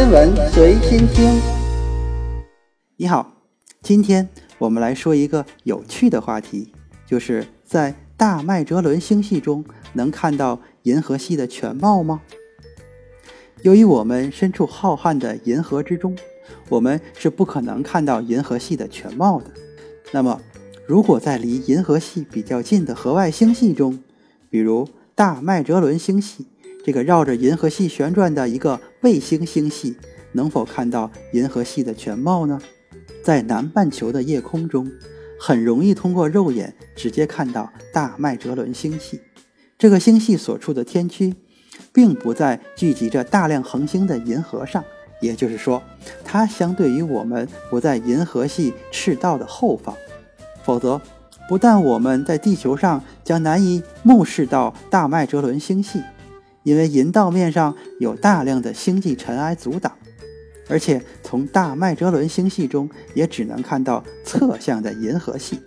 天文随心听。你好，今天我们来说一个有趣的话题，就是在大麦哲伦星系中能看到银河系的全貌吗？由于我们身处浩瀚的银河之中，我们是不可能看到银河系的全貌的。那么，如果在离银河系比较近的河外星系中，比如大麦哲伦星系这个绕着银河系旋转的一个卫星星系，能否看到银河系的全貌呢？在南半球的夜空中，很容易通过肉眼直接看到大麦哲伦星系。这个星系所处的天区，并不在聚集着大量恒星的银河上，也就是说，它相对于我们不在银河系赤道的后方。否则，不但我们在地球上将难以目视到大麦哲伦星系，因为银道面上有大量的星际尘埃阻挡，而且从大麦哲伦星系中也只能看到侧向的银河系。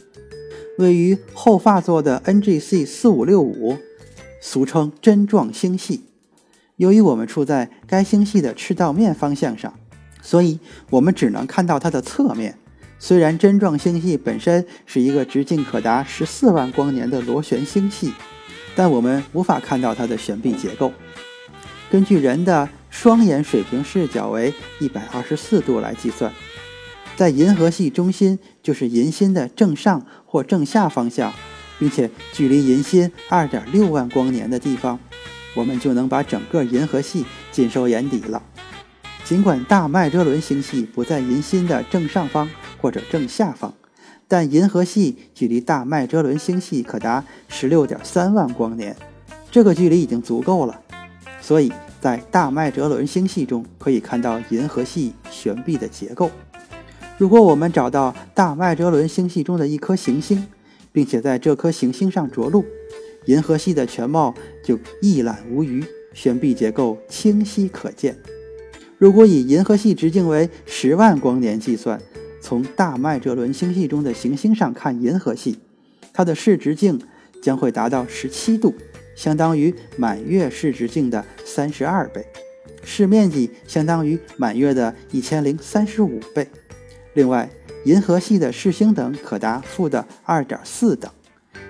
位于后发座的 NGC 四五六五，俗称针状星系。由于我们处在该星系的赤道面方向上，所以我们只能看到它的侧面。虽然针状星系本身是一个直径可达十四万光年的螺旋星系，但我们无法看到它的悬臂结构。根据人的双眼水平视角为一百二十四度来计算，在银河系中心就是银心的正上或正下方向，并且距离银心二点六万光年的地方，我们就能把整个银河系尽收眼底了。尽管大麦哲伦星系不在银心的正上方或者正下方，但银河系距离大麦哲伦星系可达十六点三万光年，这个距离已经足够了。所以在大麦哲伦星系中可以看到银河系悬臂的结构。如果我们找到大麦哲伦星系中的一颗行星，并且在这颗行星上着陆，银河系的全貌就一览无余，悬臂结构清晰可见。如果以银河系直径为十万光年计算，从大麦哲伦星系中的行星上看银河系，它的视直径将会达到十七度，相当于满月视直径的三十二倍，视面积相当于满月的一千零三十五倍。另外，银河系的视星等可达负的二点四等，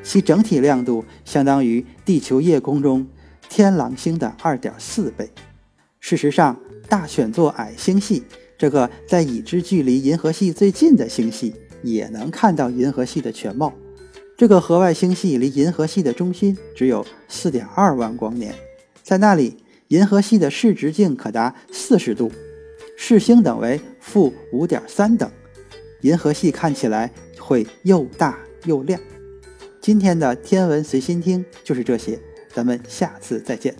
其整体亮度相当于地球夜空中天狼星的二点四倍。事实上，大选座矮星系这个在已知距离银河系最近的星系，也能看到银河系的全貌。这个河外星系离银河系的中心只有四点二万光年，在那里，银河系的视直径可达四十度，视星等为负五点三等，银河系看起来会又大又亮。今天的天文随心听就是这些，咱们下次再见。